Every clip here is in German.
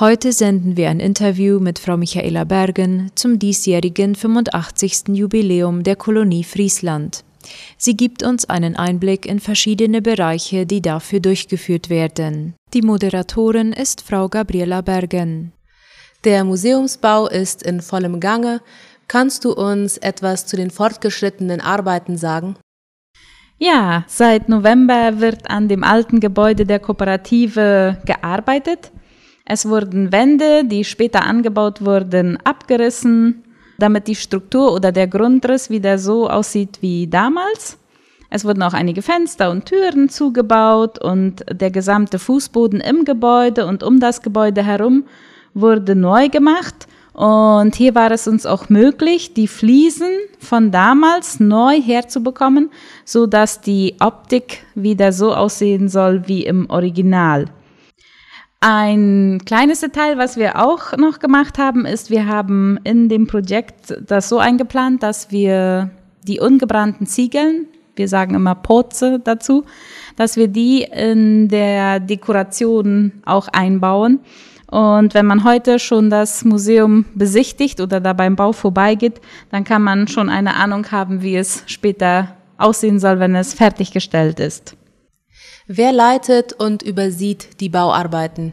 Heute senden wir ein Interview mit Frau Michaela Bergen zum diesjährigen 85. Jubiläum der Kolonie Friesland. Sie gibt uns einen Einblick in verschiedene Bereiche, die dafür durchgeführt werden. Die Moderatorin ist Frau Gabriela Bergen. Der Museumsbau ist in vollem Gange. Kannst du uns etwas zu den fortgeschrittenen Arbeiten sagen? Ja, seit November wird an dem alten Gebäude der Kooperative gearbeitet. Es wurden Wände, die später angebaut wurden, abgerissen, damit die Struktur oder der Grundriss wieder so aussieht wie damals. Es wurden auch einige Fenster und Türen zugebaut und der gesamte Fußboden im Gebäude und um das Gebäude herum wurde neu gemacht. Und hier war es uns auch möglich, die Fliesen von damals neu herzubekommen, so dass die Optik wieder so aussehen soll wie im Original. Ein kleines Detail, was wir auch noch gemacht haben, ist, wir haben in dem Projekt das so eingeplant, dass wir die ungebrannten Ziegeln, wir sagen immer Poze dazu, dass wir die in der Dekoration auch einbauen. Und wenn man heute schon das Museum besichtigt oder da beim Bau vorbeigeht, dann kann man schon eine Ahnung haben, wie es später aussehen soll, wenn es fertiggestellt ist. Wer leitet und übersieht die Bauarbeiten?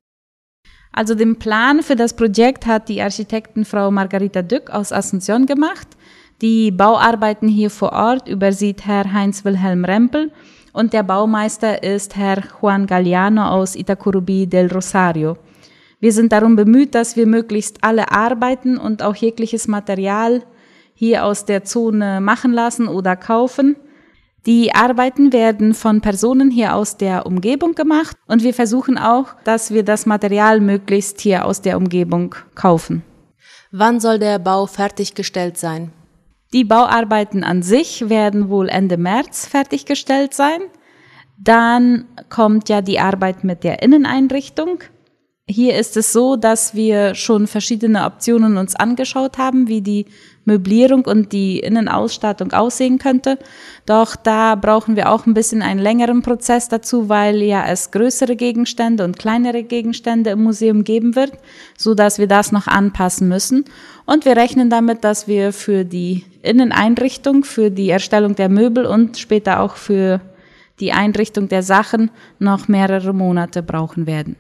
Also den Plan für das Projekt hat die Architektin Frau Margarita Dück aus Asunción gemacht. Die Bauarbeiten hier vor Ort übersieht Herr Heinz Wilhelm Rempel und der Baumeister ist Herr Juan Galliano aus Itacurubi del Rosario. Wir sind darum bemüht, dass wir möglichst alle Arbeiten und auch jegliches Material hier aus der Zone machen lassen oder kaufen. Die Arbeiten werden von Personen hier aus der Umgebung gemacht und wir versuchen auch, dass wir das Material möglichst hier aus der Umgebung kaufen. Wann soll der Bau fertiggestellt sein? Die Bauarbeiten an sich werden wohl Ende März fertiggestellt sein. Dann kommt ja die Arbeit mit der Inneneinrichtung. Hier ist es so, dass wir schon verschiedene Optionen uns angeschaut haben, wie die Möblierung und die Innenausstattung aussehen könnte. Doch da brauchen wir auch ein bisschen einen längeren Prozess dazu, weil ja es größere Gegenstände und kleinere Gegenstände im Museum geben wird, so dass wir das noch anpassen müssen. Und wir rechnen damit, dass wir für die Inneneinrichtung, für die Erstellung der Möbel und später auch für die Einrichtung der Sachen noch mehrere Monate brauchen werden.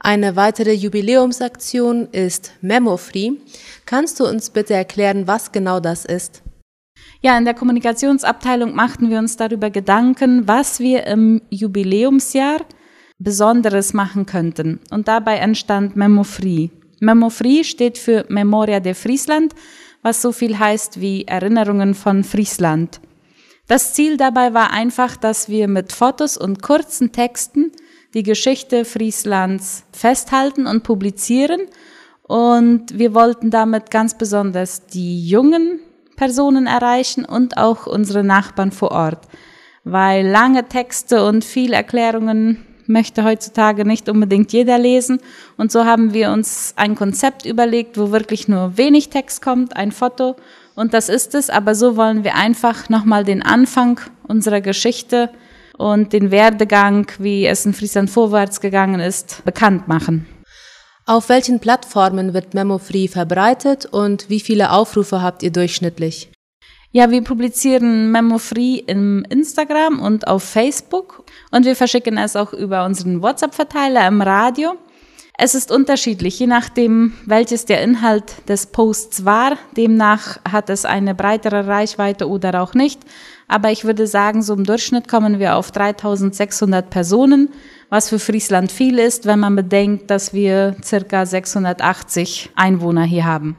Eine weitere Jubiläumsaktion ist Memo-Free. Kannst du uns bitte erklären, was genau das ist? Ja, in der Kommunikationsabteilung machten wir uns darüber Gedanken, was wir im Jubiläumsjahr Besonderes machen könnten. Und dabei entstand Memo-Free. Memo-Free steht für Memoria de Friesland, was so viel heißt wie Erinnerungen von Friesland. Das Ziel dabei war einfach, dass wir mit Fotos und kurzen Texten die Geschichte Frieslands festhalten und publizieren. Und wir wollten damit ganz besonders die jungen Personen erreichen und auch unsere Nachbarn vor Ort. Weil lange Texte und viel Erklärungen möchte heutzutage nicht unbedingt jeder lesen. Und so haben wir uns ein Konzept überlegt, wo wirklich nur wenig Text kommt, ein Foto. Und das ist es. Aber so wollen wir einfach nochmal den Anfang unserer Geschichte und den Werdegang, wie es in Friesland vorwärts gegangen ist, bekannt machen. Auf welchen Plattformen wird MemoFree verbreitet und wie viele Aufrufe habt ihr durchschnittlich? Ja, wir publizieren MemoFree im Instagram und auf Facebook und wir verschicken es auch über unseren WhatsApp-Verteiler im Radio. Es ist unterschiedlich, je nachdem, welches der Inhalt des Posts war. Demnach hat es eine breitere Reichweite oder auch nicht. Aber ich würde sagen, so im Durchschnitt kommen wir auf 3600 Personen, was für Friesland viel ist, wenn man bedenkt, dass wir circa 680 Einwohner hier haben.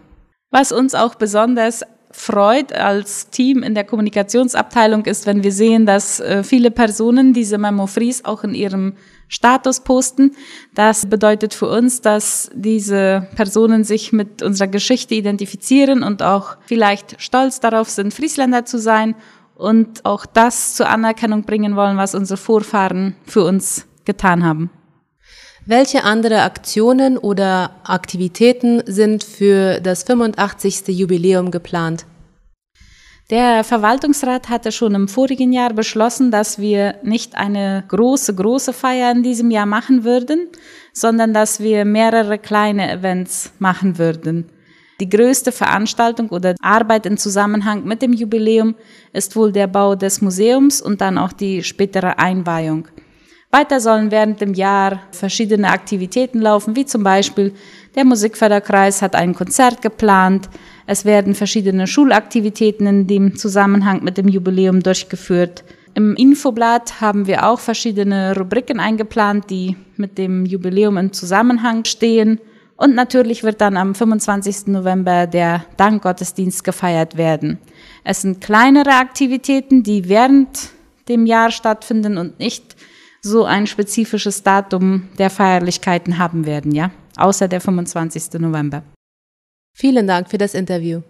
Was uns auch besonders freut als Team in der Kommunikationsabteilung ist, wenn wir sehen, dass äh, viele Personen diese Memo Fries auch in ihrem Status posten. Das bedeutet für uns, dass diese Personen sich mit unserer Geschichte identifizieren und auch vielleicht stolz darauf sind, Friesländer zu sein und auch das zur Anerkennung bringen wollen, was unsere Vorfahren für uns getan haben. Welche andere Aktionen oder Aktivitäten sind für das 85. Jubiläum geplant? Der Verwaltungsrat hatte schon im vorigen Jahr beschlossen, dass wir nicht eine große, große Feier in diesem Jahr machen würden, sondern dass wir mehrere kleine Events machen würden. Die größte Veranstaltung oder Arbeit im Zusammenhang mit dem Jubiläum ist wohl der Bau des Museums und dann auch die spätere Einweihung. Weiter sollen während dem Jahr verschiedene Aktivitäten laufen, wie zum Beispiel der Musikförderkreis hat ein Konzert geplant, es werden verschiedene Schulaktivitäten in dem Zusammenhang mit dem Jubiläum durchgeführt. Im Infoblatt haben wir auch verschiedene Rubriken eingeplant, die mit dem Jubiläum im Zusammenhang stehen. Und natürlich wird dann am 25. November der Dankgottesdienst gefeiert werden. Es sind kleinere Aktivitäten, die während dem Jahr stattfinden und nicht so ein spezifisches Datum der Feierlichkeiten haben werden, ja, außer der 25. November. Vielen Dank für das Interview.